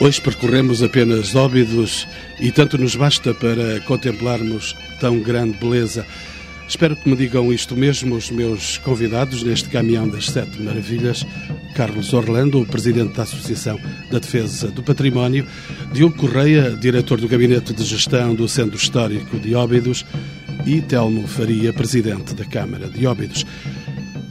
Hoje percorremos apenas Óbidos e tanto nos basta para contemplarmos tão grande beleza. Espero que me digam isto mesmo os meus convidados neste caminhão das Sete Maravilhas. Carlos Orlando, o presidente da Associação da Defesa do Património, Diogo Correia, diretor do Gabinete de Gestão do Centro Histórico de Óbidos e Telmo Faria, presidente da Câmara de Óbidos.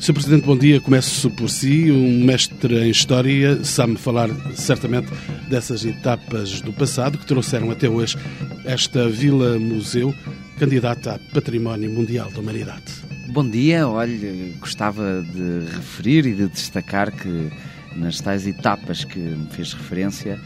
Sr. Presidente, bom dia. Começo por si, um mestre em História, sabe-me falar certamente dessas etapas do passado que trouxeram até hoje esta Vila-Museu, candidata a Património Mundial da Humanidade. Bom dia. Olha, gostava de referir e de destacar que nas tais etapas que me fez referência,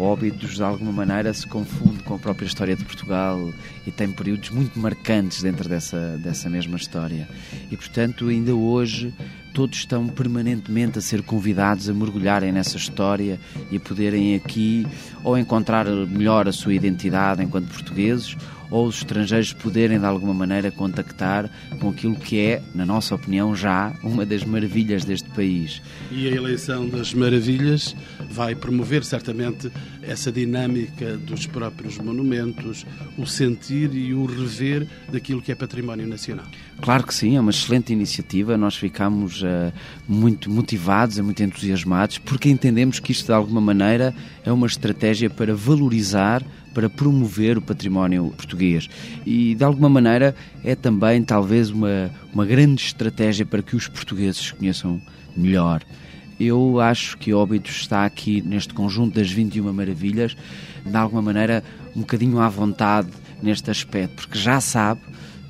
Óbidos, de alguma maneira, se confunde com a própria história de Portugal e tem períodos muito marcantes dentro dessa, dessa mesma história. E, portanto, ainda hoje, todos estão permanentemente a ser convidados a mergulharem nessa história e a poderem aqui ou encontrar melhor a sua identidade enquanto portugueses ou os estrangeiros poderem de alguma maneira contactar com aquilo que é, na nossa opinião, já uma das maravilhas deste país. E a eleição das maravilhas vai promover certamente essa dinâmica dos próprios monumentos, o sentir e o rever daquilo que é património nacional. Claro que sim, é uma excelente iniciativa. Nós ficamos uh, muito motivados, muito entusiasmados, porque entendemos que isto de alguma maneira é uma estratégia para valorizar para promover o património português. E, de alguma maneira, é também, talvez, uma, uma grande estratégia para que os portugueses se conheçam melhor. Eu acho que Óbidos está aqui neste conjunto das 21 maravilhas, de alguma maneira, um bocadinho à vontade neste aspecto, porque já sabe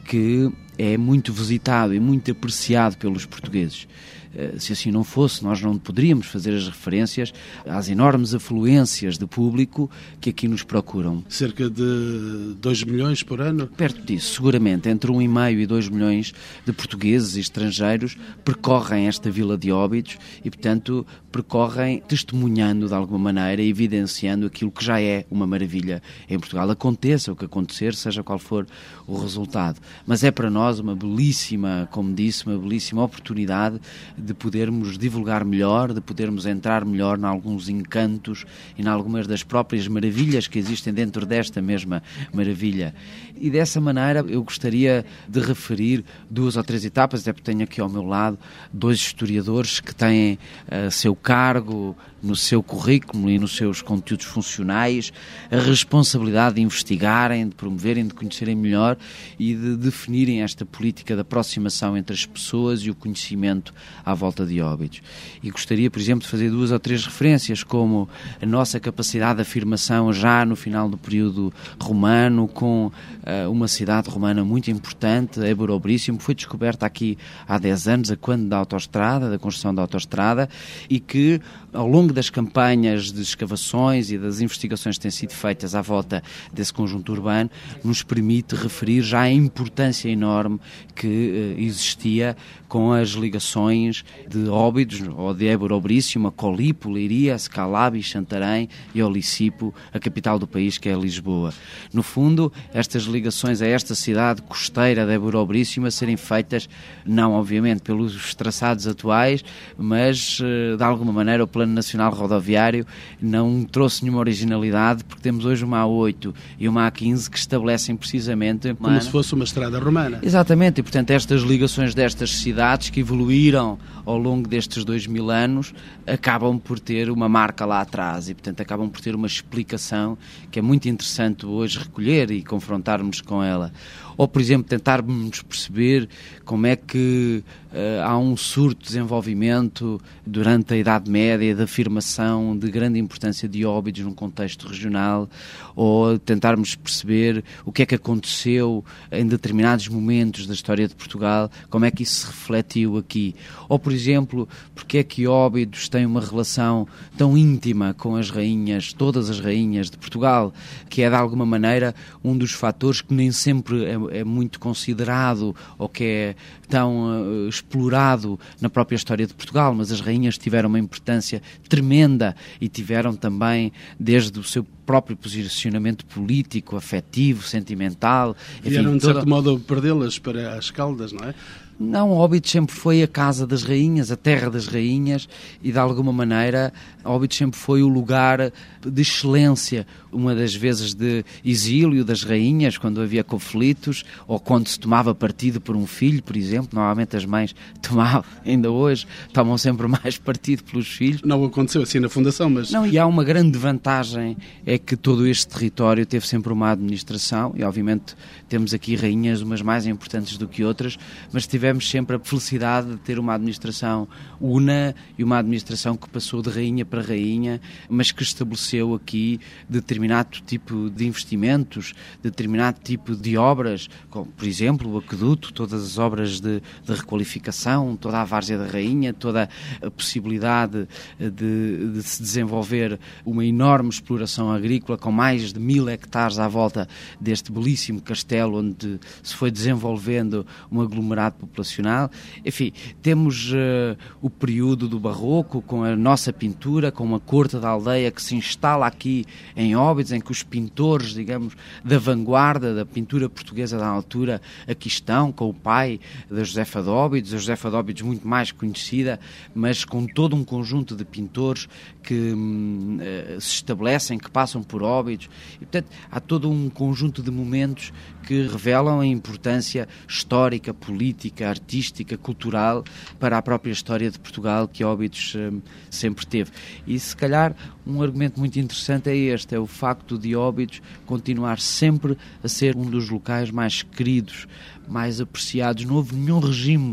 que é muito visitado e muito apreciado pelos portugueses. Eh, se assim não fosse, nós não poderíamos fazer as referências às enormes afluências de público que aqui nos procuram. Cerca de 2 milhões por ano? Perto disso, seguramente. Entre 1,5 e 2 milhões de portugueses e estrangeiros percorrem esta vila de Óbidos e, portanto, percorrem testemunhando de alguma maneira, evidenciando aquilo que já é uma maravilha em Portugal. Aconteça o que acontecer, seja qual for o resultado. Mas é para nós uma belíssima, como disse, uma belíssima oportunidade de podermos divulgar melhor, de podermos entrar melhor em alguns encantos e em algumas das próprias maravilhas que existem dentro desta mesma maravilha. E dessa maneira eu gostaria de referir duas ou três etapas, até porque tenho aqui ao meu lado dois historiadores que têm uh, seu cargo no seu currículo e nos seus conteúdos funcionais a responsabilidade de investigarem, de promoverem, de conhecerem melhor e de definirem esta política de aproximação entre as pessoas e o conhecimento à volta de óbitos. E gostaria, por exemplo, de fazer duas ou três referências, como a nossa capacidade de afirmação já no final do período romano, com uh, uma cidade romana muito importante, Eborobríssimo, que foi descoberta aqui há 10 anos, a quando da autoestrada, da construção da autoestrada, e que ao longo das campanhas de escavações e das investigações que têm sido feitas à volta desse conjunto urbano, nos permite referir já a importância enorme que uh, existia com as ligações de Óbidos, ou de Ébora Obríssima, Colipo, Leiria, Scalabi, Santarém e Olicipo, a capital do país, que é Lisboa. No fundo, estas ligações a esta cidade costeira de Ébora Obríssima serem feitas, não obviamente pelos traçados atuais, mas eh, de alguma maneira o Plano Nacional Rodoviário não trouxe nenhuma originalidade, porque temos hoje uma A8 e uma A15 que estabelecem precisamente... Como se fosse uma estrada romana. Exatamente, e portanto estas ligações destas cidades cidades que evoluíram ao longo destes dois mil anos acabam por ter uma marca lá atrás e, portanto, acabam por ter uma explicação que é muito interessante hoje recolher e confrontarmos com ela. Ou, por exemplo, tentarmos perceber como é que uh, há um surto de desenvolvimento durante a Idade Média de afirmação de grande importância de óbitos num contexto regional, ou tentarmos perceber o que é que aconteceu em determinados momentos da história de Portugal, como é que isso se refletiu aqui. Ou, por exemplo, porque é que Óbidos tem uma relação tão íntima com as rainhas, todas as rainhas de Portugal, que é de alguma maneira um dos fatores que nem sempre é, muito considerado ou que é tão uh, explorado na própria história de Portugal, mas as rainhas tiveram uma importância tremenda e tiveram também, desde o seu próprio posicionamento político, afetivo, sentimental. Vieram, enfim, de certo modo, perdê-las para as caldas, não é? Não, Óbidos sempre foi a casa das rainhas, a terra das rainhas e de alguma maneira Óbidos sempre foi o lugar de excelência, uma das vezes de exílio das rainhas, quando havia conflitos ou quando se tomava partido por um filho, por exemplo. Normalmente as mães tomavam, ainda hoje, tomam sempre mais partido pelos filhos. Não aconteceu assim na Fundação, mas. Não, e há uma grande vantagem: é que todo este território teve sempre uma administração e, obviamente, temos aqui rainhas, umas mais importantes do que outras, mas tivemos sempre a felicidade de ter uma administração una e uma administração que passou de rainha para rainha, mas que estabeleceu aqui determinado tipo de investimentos, determinado tipo de obras, como, por exemplo, o aqueduto, todas as obras de, de requalificação, toda a várzea da rainha, toda a possibilidade de, de se desenvolver uma enorme exploração agrícola com mais de mil hectares à volta deste belíssimo castelo onde se foi desenvolvendo um aglomerado populacional. Enfim, temos uh, o período do Barroco, com a nossa pintura, com uma corte da aldeia que se instala aqui em Óbidos, em que os pintores, digamos, da vanguarda da pintura portuguesa da altura aqui estão, com o pai da Josefa de Óbidos, a Josefa de Óbidos muito mais conhecida, mas com todo um conjunto de pintores que hum, uh, se estabelecem, que passam por Óbidos. E, portanto, há todo um conjunto de momentos que revelam a importância histórica, política, artística, cultural para a própria história de Portugal que Óbidos hum, sempre teve. E se calhar um argumento muito interessante é este, é o facto de Óbidos continuar sempre a ser um dos locais mais queridos, mais apreciados. Não houve nenhum regime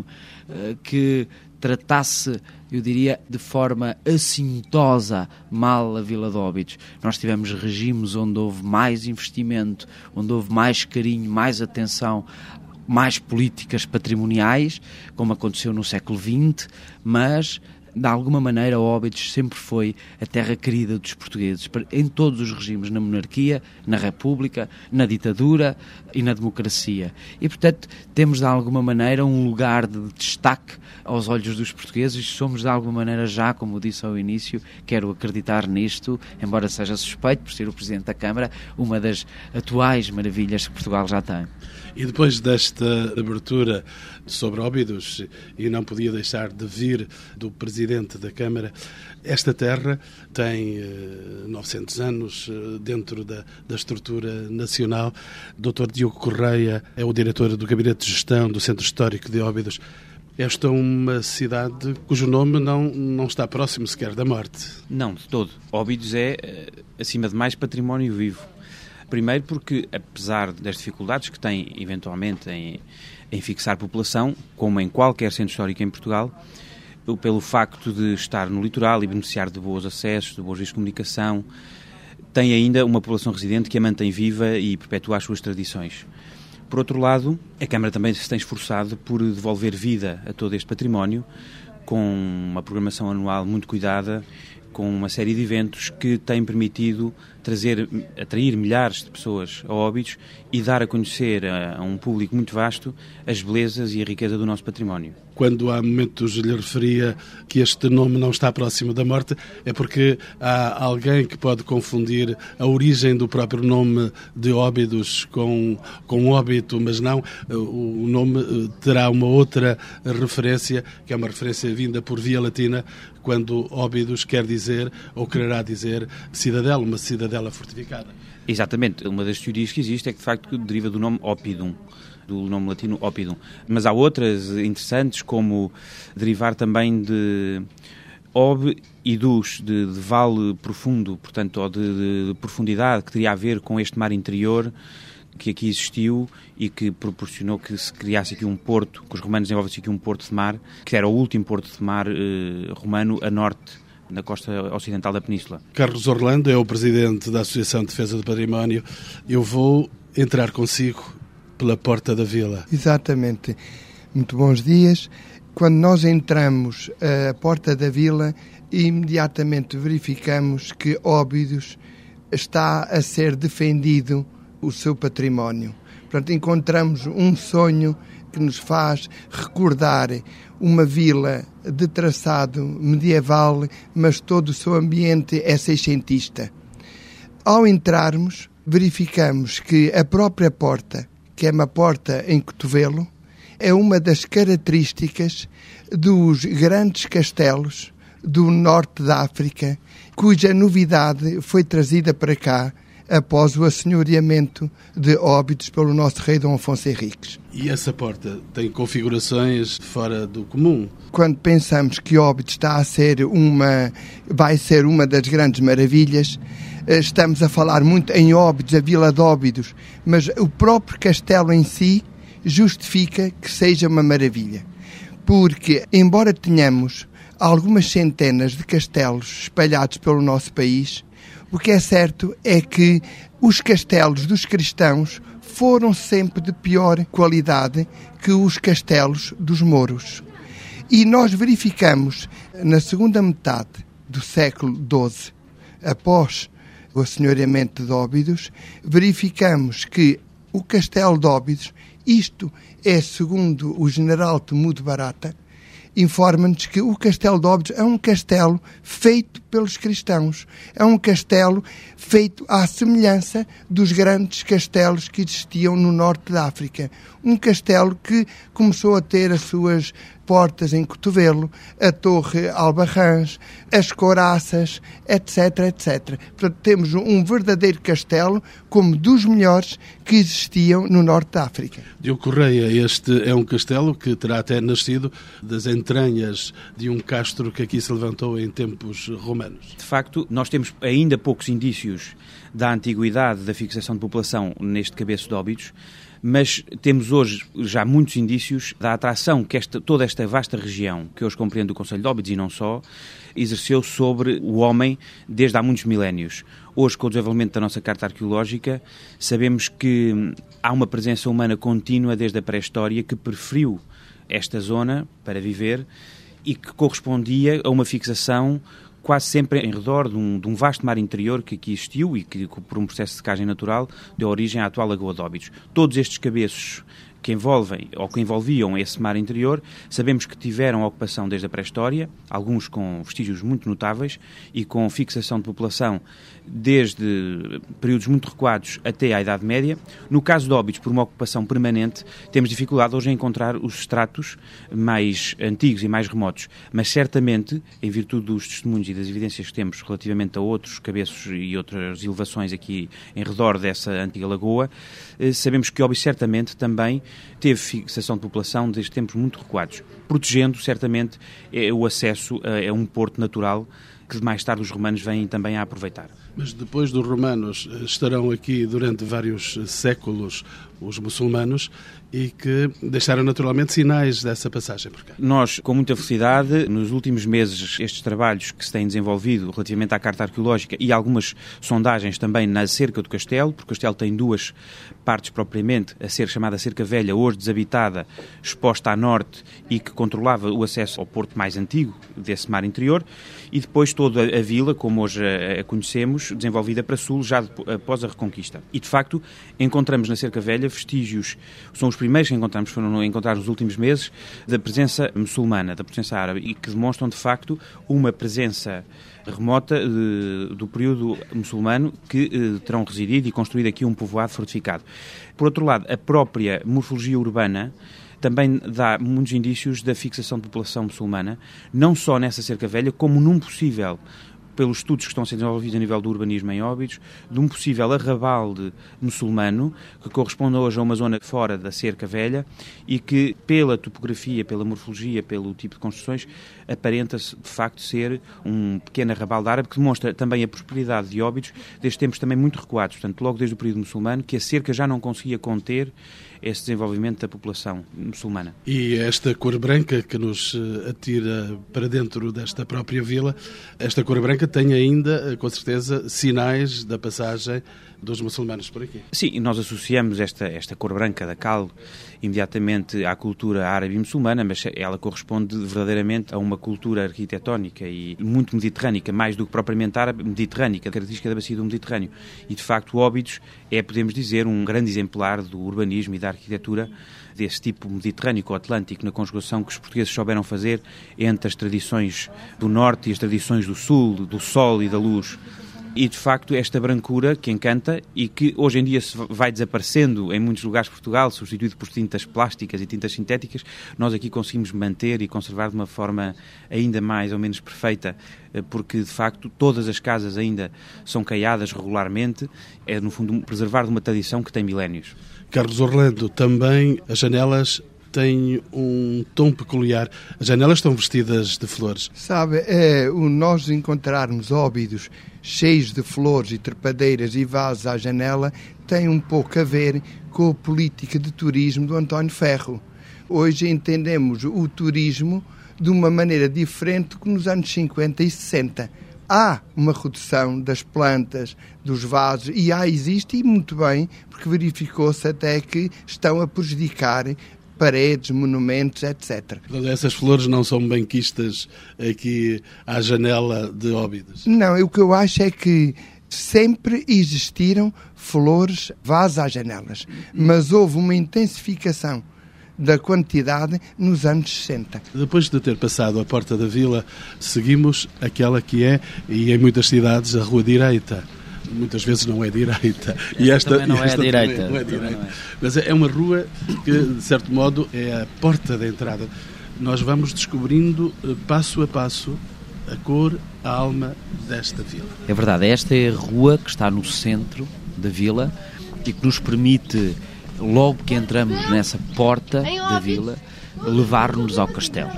uh, que tratasse, eu diria, de forma assintosa mal a Vila de Óbidos. Nós tivemos regimes onde houve mais investimento, onde houve mais carinho, mais atenção mais políticas patrimoniais, como aconteceu no século XX, mas de alguma maneira, Óbidos sempre foi a terra querida dos portugueses, em todos os regimes, na monarquia, na república, na ditadura e na democracia. E, portanto, temos de alguma maneira um lugar de destaque aos olhos dos portugueses e somos de alguma maneira já, como disse ao início, quero acreditar nisto, embora seja suspeito por ser o Presidente da Câmara, uma das atuais maravilhas que Portugal já tem. E depois desta abertura sobre Óbidos, e não podia deixar de vir do Presidente da Câmara, esta terra tem 900 eh, anos eh, dentro da, da estrutura nacional. Dr. Diogo Correia é o diretor do Gabinete de Gestão do Centro Histórico de Óbidos. Esta é uma cidade cujo nome não, não está próximo sequer da morte. Não, de todo. Óbidos é, eh, acima de mais, património vivo. Primeiro porque, apesar das dificuldades que tem, eventualmente, em, em fixar população, como em qualquer centro histórico em Portugal, pelo facto de estar no litoral e beneficiar de bons acessos, de boas vias de comunicação, tem ainda uma população residente que a mantém viva e perpetua as suas tradições. Por outro lado, a Câmara também se tem esforçado por devolver vida a todo este património, com uma programação anual muito cuidada, com uma série de eventos que têm permitido trazer, atrair milhares de pessoas a Óbidos e dar a conhecer a, a, um público muito vasto as belezas e a riqueza do nosso património. Quando há momentos lhe referia que este nome não está próximo da morte, é porque há alguém que pode confundir a origem do próprio nome de Óbidos com, com óbito, mas não. O nome eh, terá uma outra referência, que é uma referência vinda por via latina, quando Óbidos quer dizer, ou quererá dizer, cidadela, uma cidadela dela fortificada. Exatamente. Uma das teorias que existe é que, de facto, deriva do nome Opidum, do nome latino Opidum. Mas há outras interessantes, como derivar também de ob e dus, de, de vale profundo, portanto, ou de, de, profundidade, que teria a ver com este mar interior que aqui existiu e que proporcionou que se criasse aqui um porto, que os romanos desenvolvessem aqui um porto de mar, que era o último porto de mar eh, romano a norte na costa ocidental da península. Carlos Orlando é o presidente da Associação de Defesa do Património. Eu vou entrar consigo pela porta da vila. Exatamente. Muito bons dias. Quando nós entramos a porta da vila, imediatamente verificamos que Óbidos está a ser defendido o seu património. Portanto, encontramos um sonho que nos faz recordar uma vila de traçado medieval, mas todo o seu ambiente é seiscentista. Ao entrarmos, verificamos que a própria porta, que é uma porta em cotovelo, é uma das características dos grandes castelos do norte da África, cuja novidade foi trazida para cá após o assenhoreamento de Óbidos pelo nosso rei Dom Afonso Henriques. E essa porta tem configurações fora do comum? Quando pensamos que Óbidos está a ser uma, vai ser uma das grandes maravilhas, eh, estamos a falar muito em Óbidos, a Vila de Óbidos, mas o próprio castelo em si justifica que seja uma maravilha. Porque, embora tenhamos algumas centenas de castelos espalhados pelo nosso país, o que é certo é que os castelos dos cristãos foram sempre de pior qualidade que os castelos dos mouros. E nós verificamos na segunda metade do século XII, após o assenhoreamento de Óbidos, verificamos que o castelo de Óbidos, isto é segundo o general Temudo Barata, informa-nos que o Castelo de Óbidos é um castelo feito pelos cristãos. É um castelo feito à semelhança dos grandes castelos que existiam no norte da África. Um castelo que começou a ter as suas portas em cotovelo, a Torre Albarrãs, as coraças, etc, etc. Portanto, temos um verdadeiro castelo como dos melhores que existiam no norte da África. Diogo Correia, este é um castelo que terá até nascido das entranhas de um castro que aqui se levantou em tempos romanos. De facto, nós temos ainda poucos indícios da antiguidade da fixação de população neste cabeço de óbitos, mas temos hoje já muitos indícios da atração que esta, toda esta vasta região, que hoje compreende o Conselho de Óbidos e não só, exerceu sobre o homem desde há muitos milénios. Hoje, com o desenvolvimento da nossa carta arqueológica, sabemos que há uma presença humana contínua desde a pré-história que preferiu esta zona para viver e que correspondia a uma fixação quase sempre em redor de um, de um, vasto mar interior que aqui existiu e que, por um processo de secagem natural, deu origem à atual Lagoa de Óbidos. Todos estes cabeços que envolvem ou que envolviam esse mar interior, sabemos que tiveram ocupação desde a pré-história, alguns com vestígios muito notáveis e com fixação de população desde períodos muito recuados até à Idade Média. No caso de Óbidos, por uma ocupação permanente, temos dificuldade hoje em encontrar os estratos mais antigos e mais remotos, mas certamente, em virtude dos testemunhos e das evidências que temos relativamente a outros cabeços e outras elevações aqui em redor dessa antiga lagoa, eh, sabemos que Óbidos certamente também teve fixação de população desde tempos muito recuados, protegendo certamente eh, o acesso a um porto natural que mais tarde os romanos vêm também a aproveitar. Mas depois dos romanos eh, estarão aqui durante vários séculos os muçulmanos e que deixaram naturalmente sinais dessa passagem por cá. Nós, com muita felicidade, nos últimos meses, estes trabalhos que se têm desenvolvido relativamente à carta arqueológica e algumas sondagens também na cerca do castelo, porque o castelo tem duas partes propriamente, a ser chamada cerca velha, hoje desabitada, exposta a norte e que controlava o acesso ao porto mais antigo desse mar interior, e depois toda a vila, como hoje a conhecemos, desenvolvida para sul, já após a Reconquista. E, de facto, encontramos na cerca velha vestígios, são os primeiros que encontramos, foram encontrar nos últimos meses, da presença muçulmana, da presença árabe, e que demonstram, de facto, uma presença remota de, do período muçulmano que eh, terão residido e construído aqui um povoado fortificado. Por outro lado, a própria morfologia urbana também dá muitos indícios da fixação de população muçulmana, não só nessa cerca velha, como num possível pelos estudos que estão a ser desenvolvidos a nível do urbanismo em Óbidos, de um possível arrabalde muçulmano, que corresponde hoje a uma zona fora da cerca velha e que, pela topografia, pela morfologia, pelo tipo de construções, aparenta-se de facto ser um pequeno arrabalde árabe que demonstra também a prosperidade de Óbidos, desde tempos também muito recuados, portanto, logo desde o período muçulmano, que a cerca já não conseguia conter esse desenvolvimento da população muçulmana. E esta cor branca que nos eh, atira para dentro desta própria vila, esta cor branca tem ainda, eh, com certeza, sinais da passagem dos muçulmanos por aqui. Sim, nós associamos esta, esta cor branca da cal imediatamente à cultura árabe e muçulmana, mas ela corresponde verdadeiramente a uma cultura arquitetónica e muito mediterrânica, mais do que propriamente árabe, mediterrânica, característica da bacia do Mediterrâneo. E, de facto, Óbidos é, podemos dizer, um grande exemplar do urbanismo e da arquitetura desse tipo mediterrâneo ou atlântico, na conjugação que os portugueses souberam fazer entre as tradições do norte e as tradições do sul, do sol e da luz e de facto esta brancura que encanta e que hoje em dia vai desaparecendo em muitos lugares de Portugal, substituído por tintas plásticas e tintas sintéticas, nós aqui conseguimos manter e conservar de uma forma ainda mais ou menos perfeita, eh, porque de facto todas as casas ainda são caiadas regularmente, é no fundo preservar de uma tradição que tem milénios. Carlos Orlando, também as janelas têm um tom peculiar. As janelas estão vestidas de flores. Sabe, é, o nós encontrarmos óbidos cheios de flores e trepadeiras e vasos à janela tem um pouco a ver com a política de turismo do António Ferro. Hoje entendemos o turismo de uma maneira diferente que nos anos 50 e 60 há uma redução das plantas, dos vasos, e há, existe, e muito bem, porque verificou-se até que estão a prejudicar paredes, monumentos, etc. Essas flores não são benquistas aqui à janela de Óbidos? Não, o que eu acho é que sempre existiram flores, vasos às janelas, mas houve uma intensificação da quantidade nos anos 60. Depois de ter passado a porta da vila, seguimos aquela que é, e em muitas cidades, a Rua Direita. Muitas vezes não é direita. Esta e esta, não, é esta direita. não é direita. É. Mas é uma rua que, de certo modo, é a porta da entrada. Nós vamos descobrindo, eh, passo a passo, a cor, a alma desta vila. É verdade, esta é a rua que está no centro da vila e que nos permite logo que entramos nessa porta da vila, levar-nos ao castelo.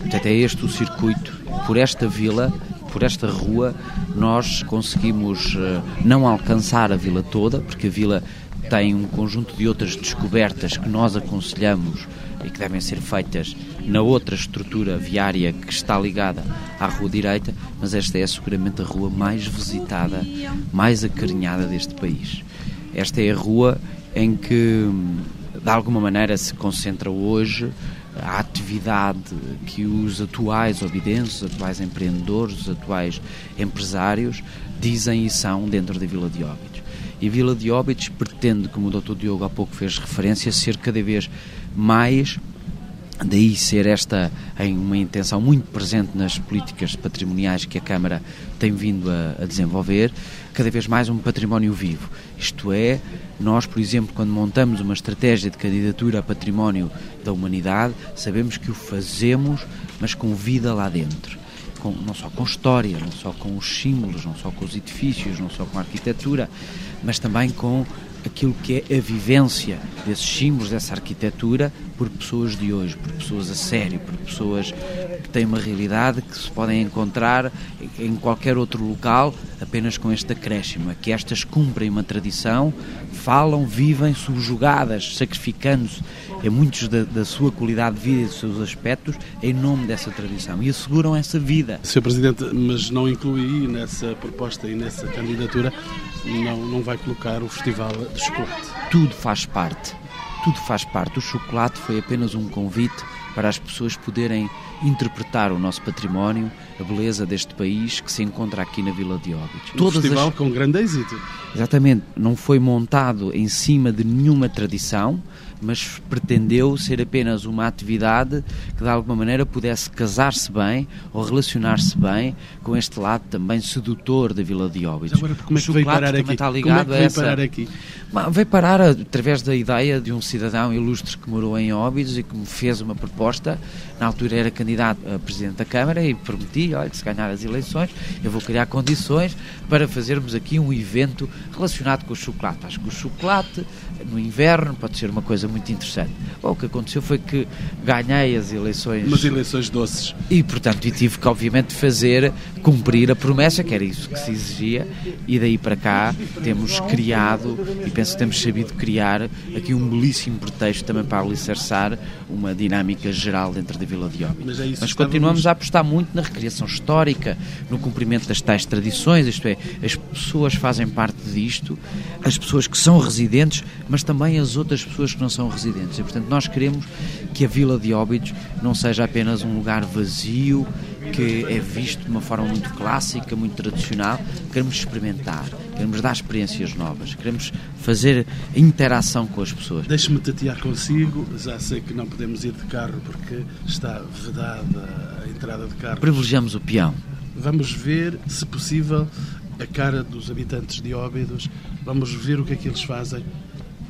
Portanto, é este o circuito. Por esta vila, por esta rua, nós conseguimos eh, não alcançar a vila toda, porque a vila tem um conjunto de outras descobertas que nós aconselhamos e que devem ser feitas na outra estrutura viária que está ligada à rua direita, mas esta é seguramente a rua mais visitada, mais acarinhada deste país. Esta é a rua em que, de alguma maneira, se concentra hoje a atividade que os atuais obidenses, os atuais empreendedores, os atuais empresários dizem e são dentro da Vila de Óbidos. E Vila de Óbidos pretende, como o Dr. Diogo há pouco fez referência, ser cada vez mais Daí ser esta em uma intenção muito presente nas políticas patrimoniais que a Câmara tem vindo a, a, desenvolver, cada vez mais um património vivo. Isto é, nós, por exemplo, quando montamos uma estratégia de candidatura a património da humanidade, sabemos que o fazemos, mas com vida lá dentro. Com, não só com história, não só com os símbolos, não só com os edifícios, não só com a arquitetura, mas também com aquilo que é a vivência desses símbolos, dessa arquitetura, por pessoas de hoje, por pessoas a sério, por pessoas que têm uma realidade que se podem encontrar em qualquer outro local apenas com este acréscimo, é que estas cumprem uma tradição, falam, vivem subjugadas, sacrificando-se em muitos da, da, sua qualidade de vida e dos seus aspectos em nome dessa tradição e asseguram essa vida. Sr. Presidente, mas não inclui nessa proposta e nessa candidatura, não, não vai colocar o Festival de Chocolate? Tudo faz parte tudo faz parte. O chocolate foi apenas um convite para as pessoas poderem interpretar o nosso património, a beleza deste país que se encontra aqui na Vila de Óbidos. Um Todas festival as... com grande êxito. Exatamente, não foi montado em cima de nenhuma tradição, mas pretendeu ser apenas uma atividade que de alguma maneira pudesse casar-se bem ou relacionar-se bem com este lado também sedutor da Vila de Óbidos. Agora, como é que veio parar aqui? Está ligado como é que veio parar aqui? Veio parar através da ideia de um cidadão ilustre que morou em Óbidos e que me fez uma proposta. Na altura era candidato a Presidente da Câmara e prometi, olha, se ganhar as eleições, eu vou criar condições para fazermos aqui um evento relacionado com o chocolate. Acho que o chocolate no inverno pode ser uma coisa muito interessante. Bom, o que aconteceu foi que ganhei as eleições. Umas eleições doces. E, portanto, e tive que, obviamente, fazer, cumprir a promessa, que era isso que se exigia, e daí para cá temos criado, penso que temos sabido criar, aqui um belíssimo pretexto também para alicerçar uma dinâmica geral dentro da Vila de Óbidos. Mas, é Mas continuamos a apostar muito na recriação histórica, no cumprimento das tais tradições, isto é, as pessoas fazem parte disto, as pessoas que são residentes mas também as outras pessoas que não são residentes. E, portanto, nós queremos que a Vila de Óbidos não seja apenas um lugar vazio, que é visto de uma forma muito clássica, muito tradicional. Queremos experimentar, queremos dar experiências novas, queremos fazer interação com as pessoas. Deixe-me tatear consigo, já sei que não podemos ir de carro porque está vedada a entrada de carro. Privilegiamos o peão. Vamos ver, se possível, a cara dos habitantes de Óbidos, vamos ver o que é que eles fazem.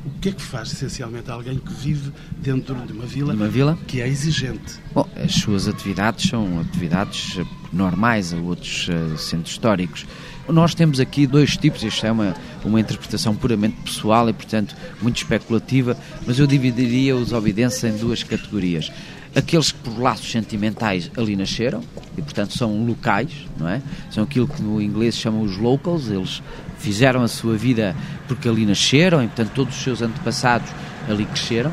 O que é que faz essencialmente alguém que vive dentro de uma vila, uma vila? que é exigente? Bom, as suas atividades são atividades normais a outros uh, centros históricos. Nós temos aqui dois tipos, isto é uma, uma interpretação puramente pessoal e, portanto, muito especulativa, mas eu dividiria os obidenses em duas categorias aqueles que por laços sentimentais ali nasceram e portanto são locais, não é? São aquilo que no inglês chamam os locals, eles fizeram a sua vida porque ali nasceram e portanto todos os seus antepassados ali cresceram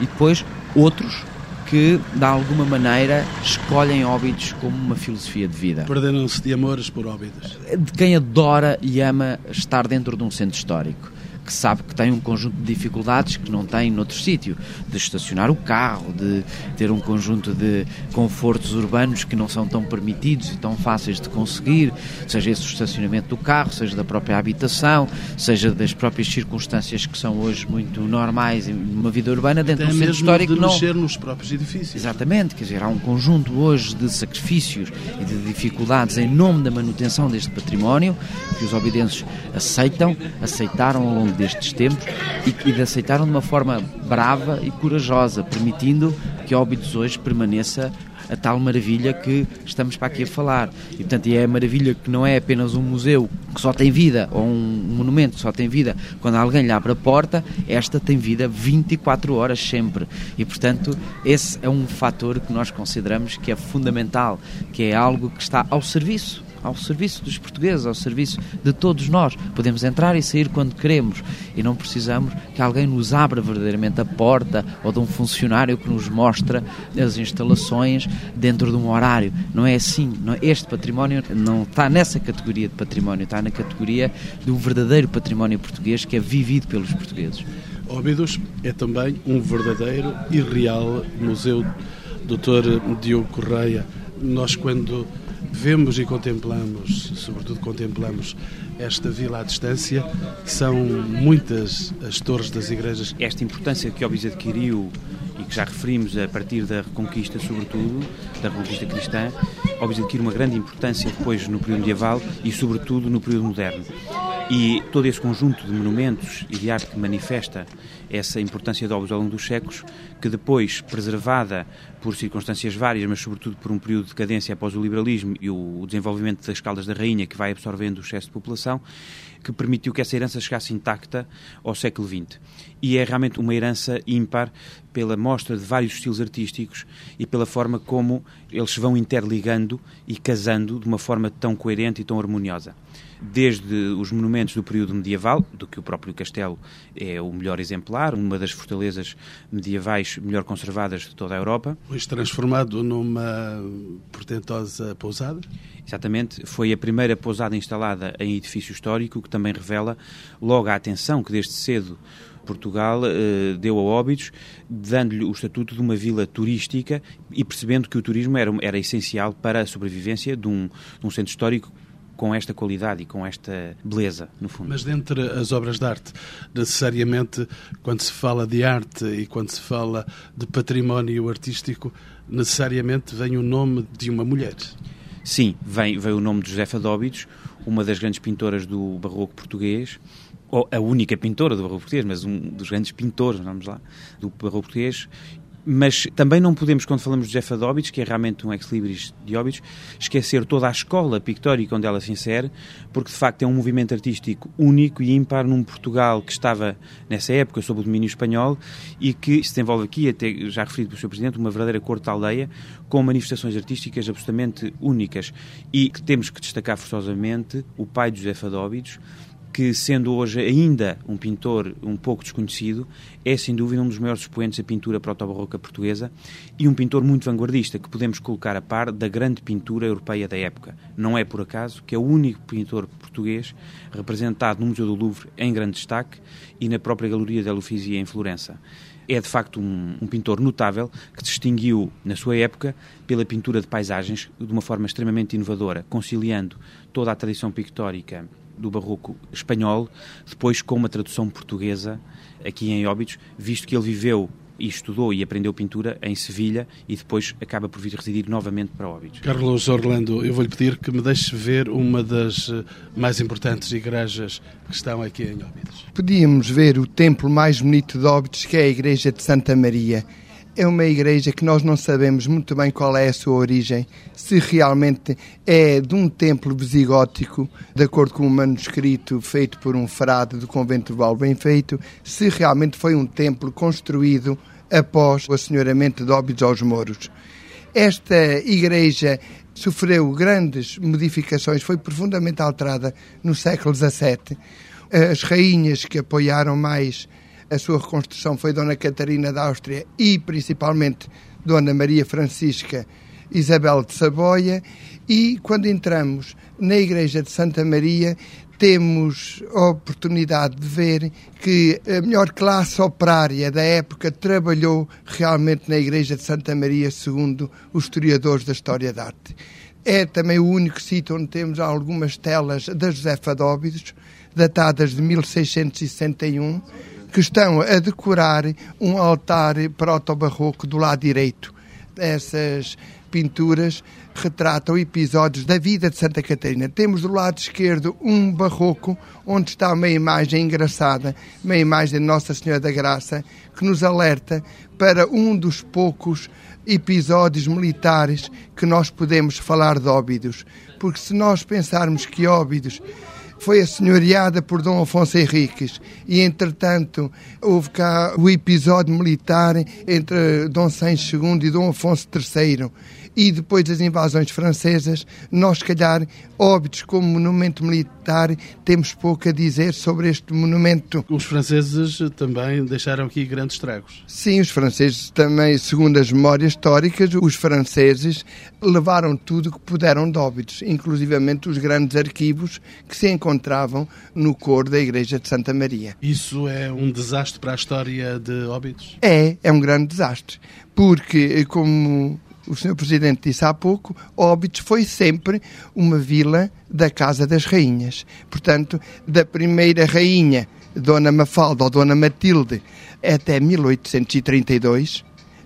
e depois outros que, de alguma maneira, escolhem Óbidos como uma filosofia de vida. Perderam-se de amores por Óbidos. De quem adora e ama estar dentro de um centro histórico que sabe que tem um conjunto de dificuldades que não tem noutro sítio, de estacionar o carro, de ter um conjunto de confortos urbanos que não são tão permitidos e tão fáceis de conseguir, seja esse o estacionamento do carro, seja da própria habitação, seja das próprias circunstâncias que são hoje muito normais numa vida urbana dentro Até do centro histórico de não mexer nos próprios edifícios. Exatamente, quer dizer, há um conjunto hoje de sacrifícios e de dificuldades em nome da manutenção deste património que os obidenses aceitam, aceitaram ao longo destes tempos e que aceitaram de uma forma brava e corajosa, permitindo que Óbidos hoje permaneça a tal maravilha que estamos para aqui a falar. E, portanto, é a maravilha que não é apenas um museu que só tem vida, ou um monumento que só tem vida quando alguém lhe abre a porta, esta tem vida 24 horas sempre. E, portanto, esse é um fator que nós consideramos que é fundamental, que é algo que está ao serviço ao serviço dos portugueses, ao serviço de todos nós. Podemos entrar e sair quando queremos e não precisamos que alguém nos abra verdadeiramente a porta ou de um funcionário que nos mostra as instalações dentro de um horário. Não é assim. Não, este património não está nessa categoria de património, está na categoria de um verdadeiro património português que é vivido pelos portugueses. Óbidos é também um verdadeiro e real museu. Doutor Diogo Correia, nós quando vemos e contemplamos, sobretudo contemplamos esta vila à distância, são muitas as torres das igrejas. Esta importância que Óbidos adquiriu e que já referimos a partir da Reconquista, sobretudo, da Reconquista Cristã, Óbidos adquire uma grande importância depois no período medieval e, sobretudo, no período moderno. E todo esse conjunto de monumentos e de arte que manifesta essa importância de Óbidos ao longo dos séculos, que depois, preservada por circunstâncias várias, mas sobretudo por um período de decadência após o liberalismo e o desenvolvimento das Caldas da Rainha, que vai absorvendo o excesso de população, que permitiu que essa herança chegasse intacta ao século XX. E é realmente uma herança ímpar pela mostra de vários estilos artísticos e pela forma como eles se vão interligando e casando de uma forma tão coerente e tão harmoniosa desde os monumentos do período medieval, do que o próprio castelo é o melhor exemplar, uma das fortalezas medievais melhor conservadas de toda a Europa. Hoje transformado numa portentosa pousada? Exatamente, foi a primeira pousada instalada em edifício histórico, que também revela logo a atenção que desde cedo Portugal eh, deu a Óbidos, dando-lhe o estatuto de uma vila turística e percebendo que o turismo era, era essencial para a sobrevivência de um, de um centro histórico com esta qualidade e com esta beleza, no fundo. Mas dentre as obras de arte, necessariamente, quando se fala de arte e quando se fala de património artístico, necessariamente vem o nome de uma mulher. Sim, vem, vem o nome de Josefa Dóbidos, uma das grandes pintoras do barroco português, ou a única pintora do barroco português, mas um dos grandes pintores, vamos lá, do barroco português, mas também não podemos, quando falamos de Jefa de que é realmente um ex-libris de Óbidos, esquecer toda a escola pictórica onde ela se insere, porque de facto é um movimento artístico único e ímpar num Portugal que estava nessa época sob o domínio espanhol e que se desenvolve aqui, até já referido pelo Sr. Presidente, uma verdadeira corte aldeia com manifestações artísticas absolutamente únicas e que temos que destacar forçosamente o pai de Josefa de Óbidos, que, sendo hoje ainda um pintor um pouco desconhecido, é sem dúvida um dos maiores expoentes da pintura proto-barroca portuguesa e um pintor muito vanguardista que podemos colocar a par da grande pintura europeia da época. Não é por acaso que é o único pintor português representado no Museu do Louvre em grande destaque e na própria Galeria della Uffizi em Florença é de facto um, um, pintor notável que distinguiu na sua época pela pintura de paisagens de uma forma extremamente inovadora, conciliando toda a tradição pictórica do barroco espanhol, depois com uma tradução portuguesa aqui em Óbidos, visto que ele viveu e estudou e aprendeu pintura em Sevilha e depois acaba por vir residir novamente para Óbidos. Carlos Orlando, eu vou-lhe pedir que me deixe ver uma das eh, mais importantes igrejas que estão aqui em Óbidos. Podíamos ver o templo mais bonito de Óbidos, que é a igreja de Santa Maria. É uma igreja que nós não sabemos muito bem qual é a sua origem, se realmente é de um templo visigótico, de acordo com um manuscrito feito por um frade do convento de Val Bem Feito, se realmente foi um templo construído após o assenhoramento de Óbidos aos Mouros. Esta igreja sofreu grandes modificações, foi profundamente alterada no século XVII. As rainhas que apoiaram mais a sua reconstrução foi Dona Catarina da Áustria e principalmente Dona Maria Francisca Isabel de Saboia. E quando entramos na Igreja de Santa Maria, temos a oportunidade de ver que a melhor classe operária da época trabalhou realmente na Igreja de Santa Maria, segundo os historiadores da história da arte. É também o único sítio onde temos algumas telas da Josefa de Óbidos, datadas de 1661, que estão a decorar um altar proto-barroco do lado direito. Essas pinturas retratam episódios da vida de Santa Catarina. Temos do lado esquerdo um barroco, onde está uma imagem engraçada, uma imagem de Nossa Senhora da Graça, que nos alerta para um dos poucos episódios militares que nós podemos falar de Óbidos. Porque se nós pensarmos que Óbidos foi assenhoreada por Dom Afonso Henriques e, entretanto, houve cá o episódio militar entre Dom Sancho II e Dom Afonso III e depois das invasões francesas, nós, se calhar, óbitos como monumento militar, temos pouco a dizer sobre este monumento. Os franceses também deixaram aqui grandes estragos. Sim, os franceses também, segundo as memórias históricas, os franceses levaram tudo que puderam de óbitos, inclusivamente os grandes arquivos que se encontravam no coro da Igreja de Santa Maria. Isso é um desastre para a história de óbitos? É, é um grande desastre, porque, como o Sr. Presidente disse há pouco, Óbidos foi sempre uma vila da Casa das Rainhas. Portanto, da primeira rainha, Dona Mafalda ou Dona Matilde, até 1832,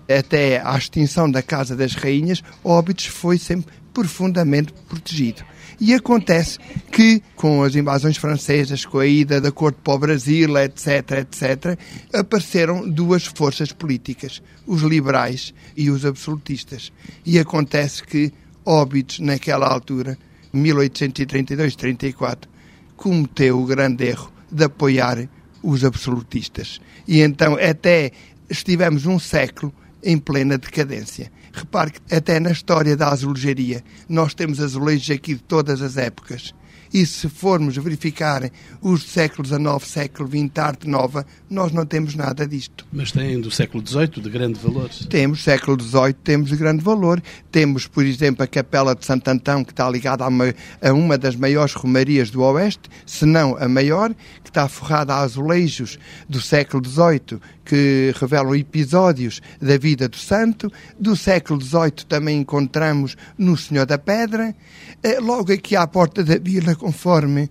até à extinção da Casa das Rainhas, Óbidos foi sempre profundamente protegido. E acontece que, com as invasões francesas, com a ida da corte para o Brasil, etc., etc., apareceram duas forças políticas, os liberais e os absolutistas. E acontece que Óbidos, naquela altura, 1832-34, cometeu o grande erro de apoiar os absolutistas. E então, até estivemos um século em plena decadência. Repare que até na história da azulejaria nós temos azulejos aqui de todas as épocas. E se formos verificar os séculos XIX, século XX, arte nova, nós não temos nada disto. Mas têm do século XVIII de grande valor. Temos, século XVIII, temos de grande valor. Temos, por exemplo, a Capela de Santo Antão, que está ligada a uma, a uma das maiores romarias do Oeste, se não a maior, que está forrada a azulejos do século XVIII, que revelam episódios da vida do santo. Do século XVIII também encontramos no Senhor da Pedra. Eh, logo aqui à porta da vila, conforme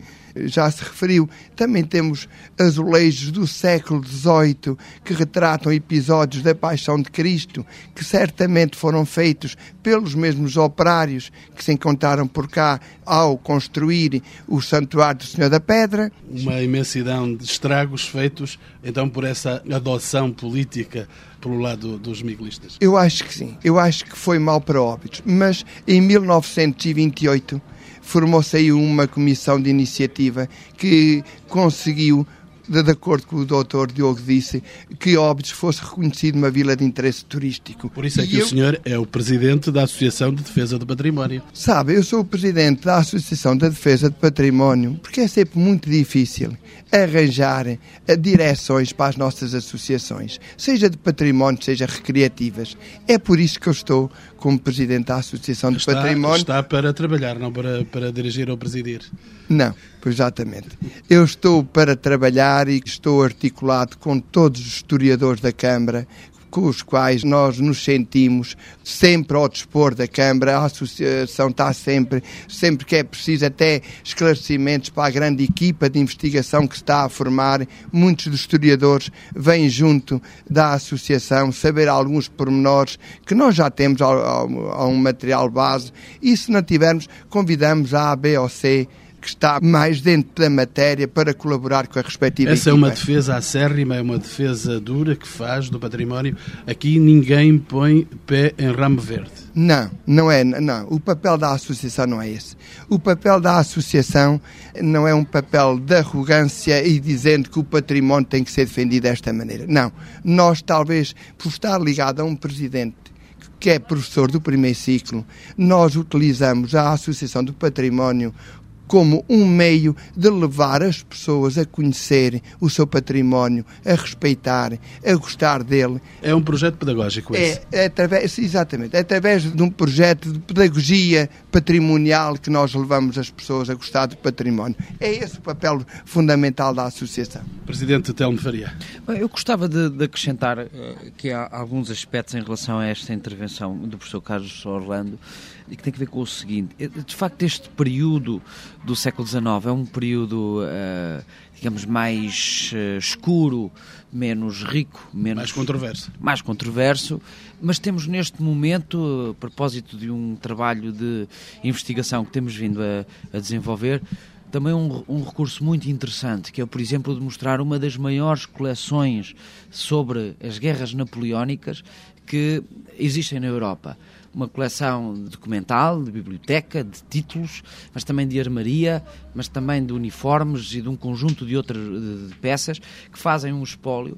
já se referiu, também temos azulejos do século XVIII que retratam episódios da Paixão de Cristo, que certamente foram feitos pelos mesmos operários que se encontraram por cá ao construir o Santuário do Senhor da Pedra. Uma imensidão de estragos feitos então por essa adoção política pelo lado dos miguelistas. Eu acho que sim, eu acho que foi mal para óbitos, mas em 1928 formou-se aí uma comissão de iniciativa que conseguiu de acordo com o doutor Diogo disse, que Óbidos fosse reconhecido uma vila de interesse turístico. Por isso é que e o eu... senhor é o presidente da Associação de Defesa do Património. Sabe, eu sou o presidente da Associação da Defesa do Património porque é sempre muito difícil arranjar eh, direções para as nossas associações, seja de património, seja recreativas. É por isso que eu estou como presidente da Associação de está, Património. Está para trabalhar, não para, para dirigir ou presidir. Não, exatamente. Eu estou para trabalhar e estou articulado com todos os historiadores da Câmara, com os quais nós nos sentimos sempre ao dispor da Câmara. A Associação está sempre, sempre que é preciso, até esclarecimentos para a grande equipa de investigação que está a formar. Muitos dos historiadores vêm junto da Associação saber alguns pormenores que nós já temos a um material base e se não tivermos, convidamos a A, B ou C que está mais dentro da matéria para colaborar com a respectiva Essa equipa. é uma defesa acérrima, é uma defesa dura que faz do património. Aqui ninguém põe pé em ramo verde. Não, não é. Não. O papel da associação não é esse. O papel da associação não é um papel de arrogância e dizendo que o património tem que ser defendido desta maneira. Não. Nós, talvez, por estar ligado a um presidente que é professor do primeiro ciclo, nós utilizamos a Associação do Património como um meio de levar as pessoas a conhecer o seu património, a respeitar, a gostar dele. É um projeto pedagógico esse? É, é através, exatamente, é através de um projeto de pedagogia patrimonial que nós levamos as pessoas a gostar do património. É esse o papel fundamental da associação. Presidente Telmo Faria. Eu gostava de, de acrescentar uh, que há alguns aspectos em relação a esta intervenção do professor Carlos Orlando e que tem a ver com o seguinte: de facto, este período do século XIX é um período, uh, digamos, mais uh, escuro, menos rico, menos. Mais controverso. Mais controverso, mas temos neste momento, a propósito de um trabalho de investigação que temos vindo a, a desenvolver, também um, um, recurso muito interessante, que é, por exemplo, de mostrar uma das maiores coleções sobre as guerras napoleónicas que existem na Europa uma coleção documental, de biblioteca, de títulos, mas também de armaria, mas também de uniformes e de um conjunto de outras de peças que fazem um espólio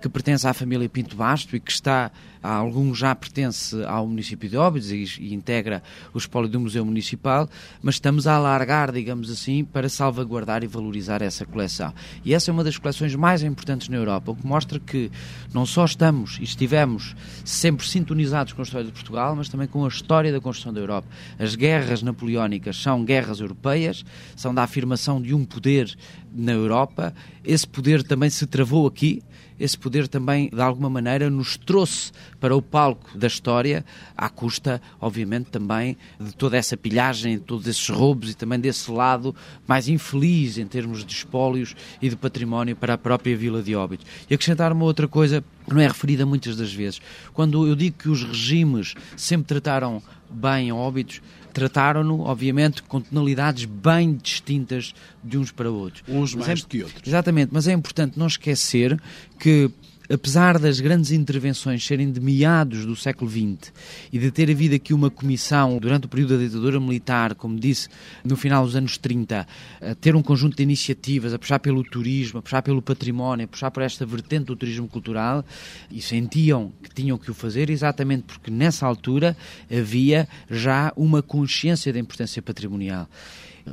que pertence à família Pinto Basto e que está, a alguns já pertence ao município de Óbidos e, e, integra o espólio do Museu Municipal, mas estamos a alargar, digamos assim, para salvaguardar e valorizar essa coleção. E essa é uma das coleções mais importantes na Europa, o que mostra que não só estamos e estivemos sempre sintonizados com a história de Portugal, mas também com a história da construção da Europa. As guerras napoleónicas são guerras europeias, são da afirmação de um poder na Europa. Esse poder também se travou aqui, esse poder também, de alguma maneira, nos trouxe para o palco da história, à custa, obviamente, também de toda essa pilhagem, de todos esses roubos e também desse lado mais infeliz em termos de espólios e de património para a própria Vila de Óbidos. E acrescentar uma outra coisa que não é referida muitas das vezes. Quando eu digo que os regimes sempre trataram bem Óbidos, trataram-no, obviamente, com tonalidades bem distintas de uns para outros. Uns mas mais é, do que outros. Exatamente, mas é importante não esquecer que apesar das grandes intervenções serem de meados do século XX e de ter havido aqui uma comissão durante o período da ditadura militar, como disse, no final dos anos 30, a ter um conjunto de iniciativas, a puxar pelo turismo, a puxar pelo património, a puxar por esta vertente do turismo cultural e sentiam que tinham que o fazer exatamente porque nessa altura havia já uma consciência da importância patrimonial.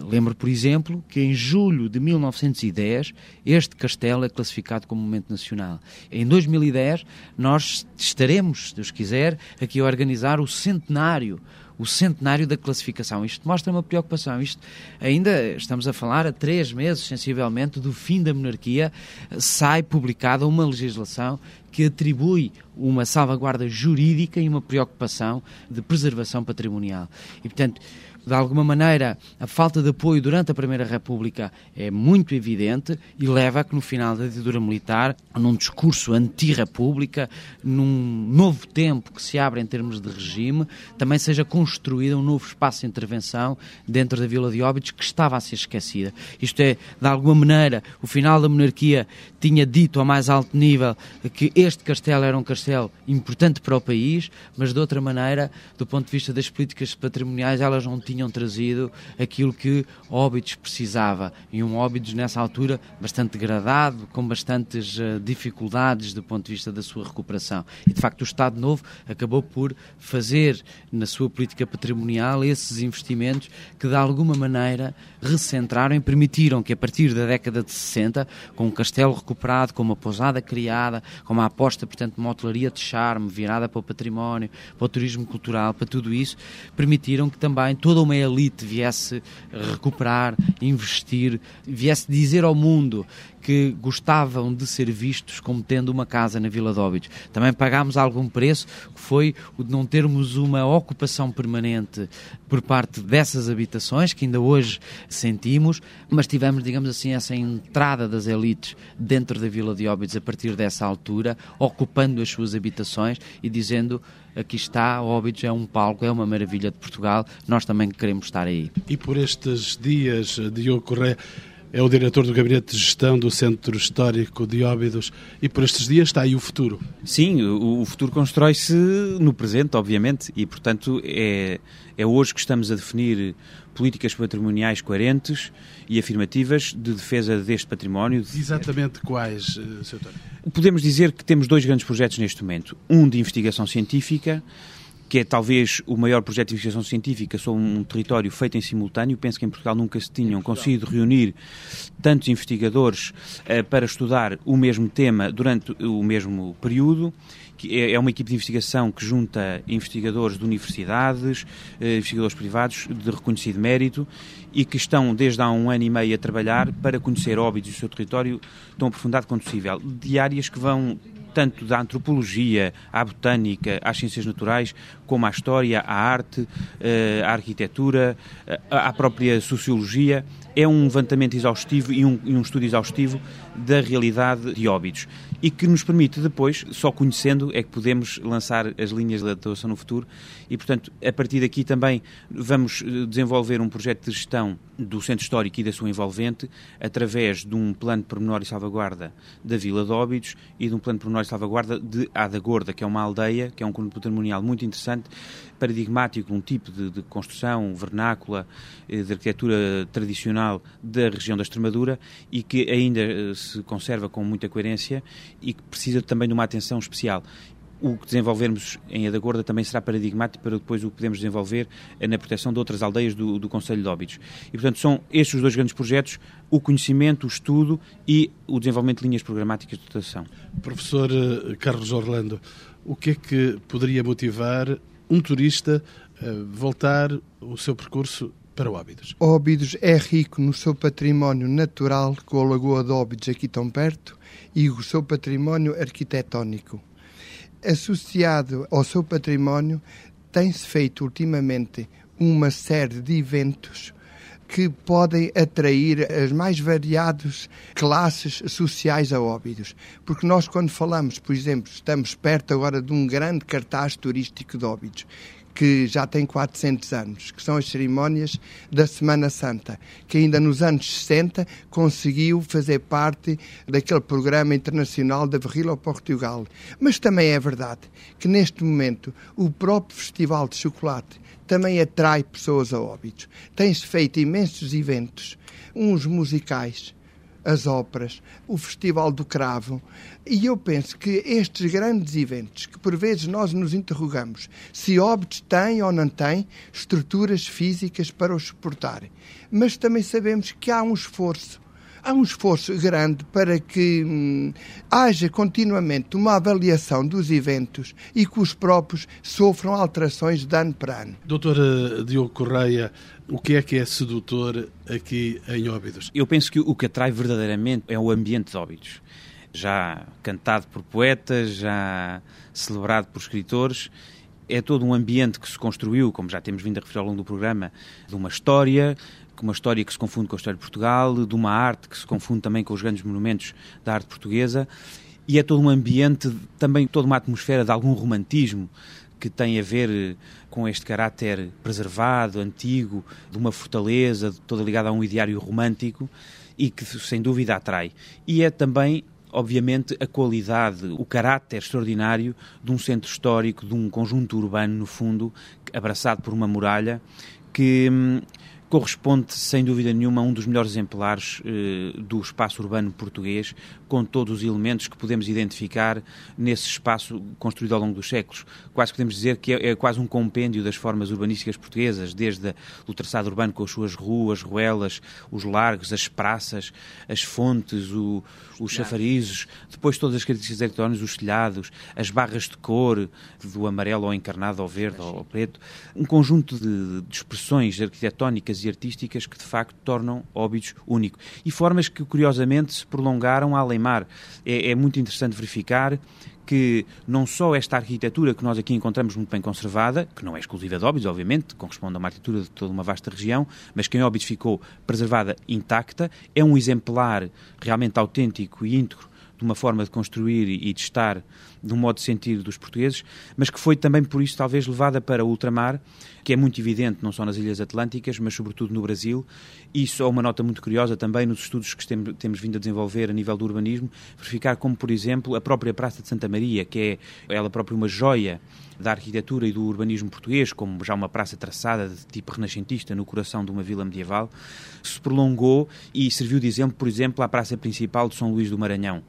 Lembro, por exemplo, que em julho de 1910 este castelo é classificado como Monumento Nacional. Em 2010 nós estaremos, se Deus quiser, aqui a organizar o centenário o centenário da classificação. Isto mostra uma preocupação. Isto ainda estamos a falar a três meses, sensivelmente, do fim da monarquia, sai publicada uma legislação que atribui uma salvaguarda jurídica e uma preocupação de preservação patrimonial. E, portanto, de alguma maneira, a falta de apoio durante a Primeira República é muito evidente e leva a que no final da ditadura militar, num discurso anti-república, num novo tempo que se abre em termos de regime, também seja construído um novo espaço de intervenção dentro da Vila de Óbidos que estava a ser esquecida. Isto é, de alguma maneira, o final da monarquia tinha dito ao mais alto nível que este castelo era um castelo importante para o país, mas de outra maneira, do ponto de vista das políticas patrimoniais, elas não tinham trazido aquilo que Óbidos precisava. E um Óbidos, nessa altura, bastante degradado, com bastantes uh, dificuldades do ponto de vista da sua recuperação. E, de facto, o Estado Novo acabou por fazer, na sua política patrimonial, esses investimentos que, de alguma maneira, recentraram e permitiram que, a partir da década de 60, com um castelo recuperado, com uma pousada criada, com uma aposta, portanto, uma hotelaria de charme virada para o património, para o turismo cultural, para tudo isso, permitiram que também toda uma elite viesse recuperar, investir, viesse dizer ao mundo que gostavam de ser vistos como tendo uma casa na Vila de Óbidos. Também pagámos algum preço, que foi o de não termos uma ocupação permanente por parte dessas habitações, que ainda hoje sentimos, mas tivemos, digamos assim, essa entrada das elites dentro da Vila de Óbidos a partir dessa altura, ocupando as suas habitações e dizendo aqui está, Óbidos é um palco, é uma maravilha de Portugal, nós também queremos estar aí. E por estes dias, Diogo Correia, é o diretor do Gabinete de Gestão do Centro Histórico de Óbidos e por estes dias está aí o futuro. Sim, o, o futuro constrói-se no presente, obviamente, e portanto é, é hoje que estamos a definir políticas patrimoniais coerentes e afirmativas de defesa deste património. Exatamente quais, eh, Sr. Podemos dizer que temos dois grandes projetos neste momento. Um de investigação científica, que é talvez o maior projeto de investigação científica sobre um território feito em simultâneo. Penso que em Portugal nunca se tinham conseguido reunir tantos investigadores uh, para estudar o mesmo tema durante o mesmo período. Que é, é uma equipe de investigação que junta investigadores de universidades, uh, investigadores privados de reconhecido mérito e que estão desde há um ano e meio a trabalhar para conhecer óbitos do seu território tão aprofundado quanto possível, de áreas que vão tanto da antropologia à botânica, às ciências naturais, como à história, à arte, eh, à arquitetura, eh, à própria sociologia. É um levantamento exaustivo e um, e um estudo exaustivo da realidade de óbitos e que nos permite depois, só conhecendo, é que podemos lançar as linhas de atuação no futuro e, portanto, a partir daqui também vamos eh, desenvolver um projeto de gestão do Centro Histórico e da sua envolvente através de um plano de pormenor e salvaguarda da Vila de Óbidos e de um plano de pormenor e salvaguarda de Ada Gorda, que é uma aldeia, que é um conjunto patrimonial muito interessante, paradigmático, um tipo de, de construção vernácula, eh, de arquitetura tradicional da região da Extremadura e que ainda eh, se conserva com muita coerência e que precisa também de uma atenção especial o que desenvolvermos em Adagorda também será paradigmático para depois o que podemos desenvolver na proteção de outras aldeias do, do Conselho de Óbidos. E, portanto, são estes os dois grandes projetos, o conhecimento, o estudo e o desenvolvimento de linhas programáticas de dotação. Professor eh, Carlos Orlando, o que é que poderia motivar um turista a voltar o seu percurso para Óbidos? Óbidos é rico no seu património natural, com a Lagoa de Óbidos aqui tão perto, e o seu património arquitetónico. Associado ao seu património, tem-se feito ultimamente uma série de eventos que podem atrair as mais variadas classes sociais a Óbidos. Porque nós, quando falamos, por exemplo, estamos perto agora de um grande cartaz turístico de Óbidos, que já tem 400 anos, que são as cerimónias da Semana Santa, que ainda nos anos 60 conseguiu fazer parte daquele programa internacional da Verrila ao Portugal. Mas também é verdade que neste momento o próprio Festival de Chocolate também atrai pessoas a óbitos. Tem-se feito imensos eventos, uns musicais, as óperas, o Festival do Cravo. E eu penso que estes grandes eventos, que por vezes nós nos interrogamos se Óbidos tem ou não tem estruturas físicas para os suportarem, mas também sabemos que há um esforço há um esforço grande para que hum, haja continuamente uma avaliação dos eventos e que os próprios sofram alterações de ano para ano. Doutora Diogo Correia, o que é que é sedutor aqui em Óbidos? Eu penso que o que atrai verdadeiramente é o ambiente de Óbidos. Já cantado por poetas, já celebrado por escritores, é todo um ambiente que se construiu, como já temos vindo a referir ao longo do programa, de uma história, uma história que se confunde com a história de Portugal, de uma arte que se confunde também com os grandes monumentos da arte portuguesa, e é todo um ambiente, também toda uma atmosfera de algum romantismo que tem a ver eh, com este caráter preservado, antigo, de uma fortaleza, toda ligada a um ideário romântico e que sem dúvida atrai. E é também obviamente, a qualidade, o caráter extraordinário de um centro histórico, de um conjunto urbano, no fundo, abraçado por uma muralha, que hum, corresponde, sem dúvida nenhuma, a um dos melhores exemplares eh, do espaço urbano português, com todos os elementos que podemos identificar nesse espaço construído ao longo dos séculos. Quase podemos dizer que é, é quase um compêndio das formas urbanísticas portuguesas, desde o traçado urbano com as suas ruas, ruelas, os largos, as praças, as fontes, o, os chafarizes, depois todas as características arquitetónicas, os telhados, as barras de cor, do amarelo ao encarnado ao verde ao preto, um conjunto de, de expressões arquitetónicas e artísticas que de facto tornam Óbidos único. E formas que curiosamente se prolongaram além mar. É, é muito interessante verificar que não só esta arquitetura que nós aqui encontramos muito bem conservada, que não é exclusiva de Óbidos, obviamente, corresponde a uma arquitetura de toda uma vasta região, mas que em Óbidos ficou preservada intacta, é um exemplar realmente autêntico e íntegro de uma forma de construir e de estar, de um modo de sentir dos portugueses, mas que foi também por isso talvez levada para o ultramar, que é muito evidente não só nas Ilhas Atlânticas, mas sobretudo no Brasil. E só uma nota muito curiosa também nos estudos que temos vindo a desenvolver a nível do urbanismo, verificar como, por exemplo, a própria Praça de Santa Maria, que é ela própria uma joia da arquitetura e do urbanismo português, como já uma praça traçada de tipo renascentista no coração de uma vila medieval, se prolongou e serviu de exemplo, por exemplo, à praça principal de São Luís do Maranhão.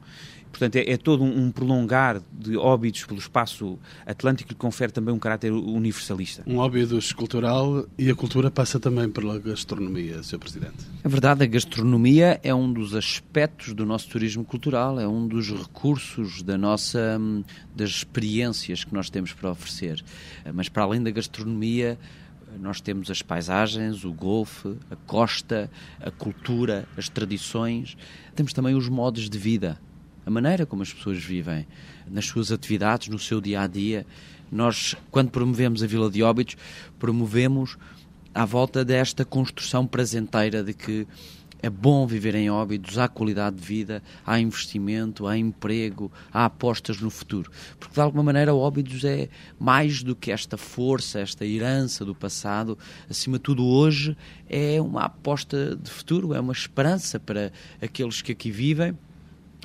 Portanto, é, é todo um, um, prolongar de óbidos pelo espaço atlântico que confere também um caráter universalista. Um óbidos cultural e a cultura passa também pela gastronomia, Sr. Presidente. É verdade, a gastronomia é um dos aspectos do nosso turismo cultural, é um dos recursos da nossa, das experiências que nós temos para oferecer. Mas para além da gastronomia, nós temos as paisagens, o golfe, a costa, a cultura, as tradições, temos também os modos de vida a maneira como as pessoas vivem, nas suas atividades, no seu dia a dia. Nós, quando promovemos a Vila de Óbidos, promovemos à volta desta construção prazenteira de que é bom viver em Óbidos, há qualidade de vida, há investimento, há emprego, há apostas no futuro. Porque de alguma maneira Óbidos é mais do que esta força, esta herança do passado. Acima de tudo, hoje é uma aposta de futuro, é uma esperança para aqueles que aqui vivem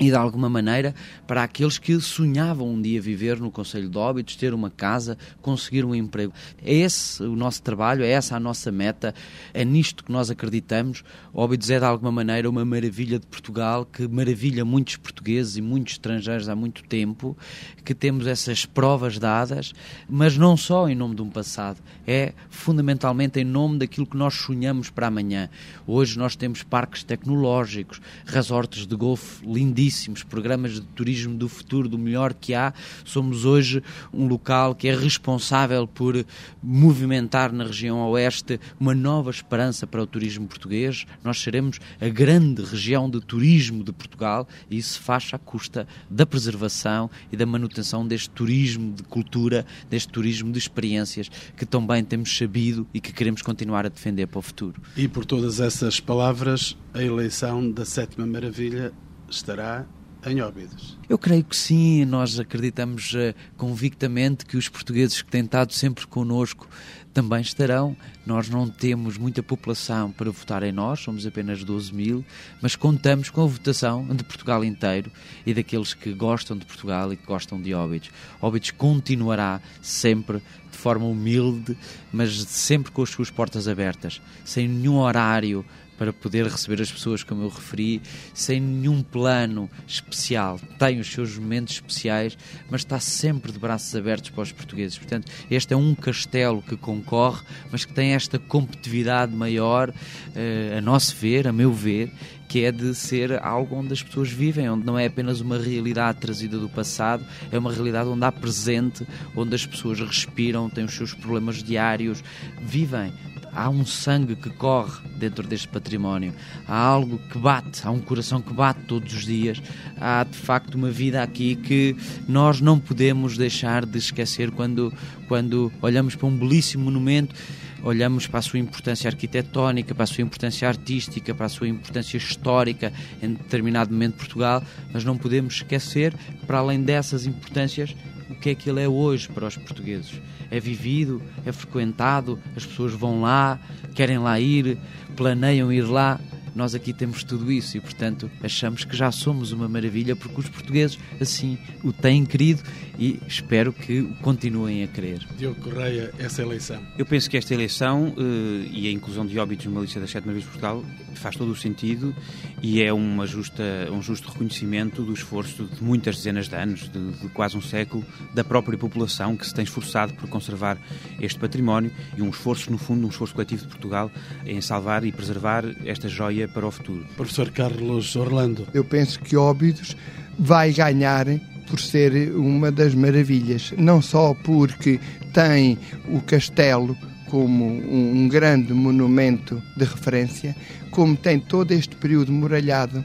e de alguma maneira para aqueles que sonhavam um dia viver no Conselho de Óbidos, ter uma casa, conseguir um emprego. É esse o nosso trabalho, é essa a nossa meta, é nisto que nós acreditamos. Óbidos é de alguma maneira uma maravilha de Portugal que maravilha muitos portugueses e muitos estrangeiros há muito tempo, que temos essas provas dadas, mas não só em nome de um passado, é fundamentalmente em nome daquilo que nós sonhamos para amanhã. Hoje nós temos parques tecnológicos, resorts de golfe lindíssimos programas de turismo do futuro, do melhor que há. Somos hoje um local que é responsável por movimentar na região oeste uma nova esperança para o turismo português. Nós seremos a grande região de turismo de Portugal e isso faz à custa da preservação e da manutenção deste turismo de cultura, deste turismo de experiências que também temos sabido e que queremos continuar a defender para o futuro. E por todas essas palavras, a eleição da sétima maravilha estará em Óbidos. Eu creio que sim, nós acreditamos uh, convictamente que os portugueses que têm estado sempre connosco também estarão. Nós não temos muita população para votar em nós, somos apenas 12 mil, mas contamos com a votação de Portugal inteiro e daqueles que gostam de Portugal e que gostam de Óbidos. Óbidos continuará sempre de forma humilde, mas sempre com as suas portas abertas, sem nenhum horário para poder receber as pessoas, como eu referi, sem nenhum plano especial. Tem os seus momentos especiais, mas está sempre de braços abertos para os portugueses. Portanto, este é um castelo que concorre, mas que tem esta competitividade maior, eh, a nosso ver, a meu ver, que é de ser algo onde as pessoas vivem, onde não é apenas uma realidade trazida do passado, é uma realidade onde há presente, onde as pessoas respiram, têm os seus problemas diários, vivem, há um sangue que corre dentro deste património, há algo que bate, há um coração que bate todos os dias, há de facto uma vida aqui que nós não podemos deixar de esquecer quando, quando olhamos para um belíssimo monumento. Olhamos para a sua importância arquitetónica, para a sua importância artística, para a sua importância histórica em determinado momento de Portugal, mas não podemos esquecer, para além dessas importâncias, o que é que ele é hoje para os portugueses. É vivido, é frequentado, as pessoas vão lá, querem lá ir, planeiam ir lá. Nós aqui temos tudo isso e, portanto, achamos que já somos uma maravilha porque os portugueses assim o têm querido e espero que continuem a querer. Diogo Correia, essa eleição? Eu penso que esta eleição uh, e a inclusão de óbitos numa lista das sete maravilhas de Portugal faz todo o sentido e é uma justa, um justo reconhecimento do esforço de muitas dezenas de anos, de, de quase um século, da própria população que se tem esforçado por conservar este património e um esforço, no fundo, um esforço coletivo de Portugal em salvar e preservar esta joia para o futuro. Professor Carlos Orlando. Eu penso que Óbidos vai ganhar por ser uma das maravilhas, não só porque tem o castelo como um grande monumento de referência, como tem todo este período muralhado,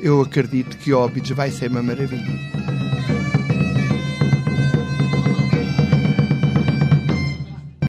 eu acredito que Óbidos vai ser uma maravilha.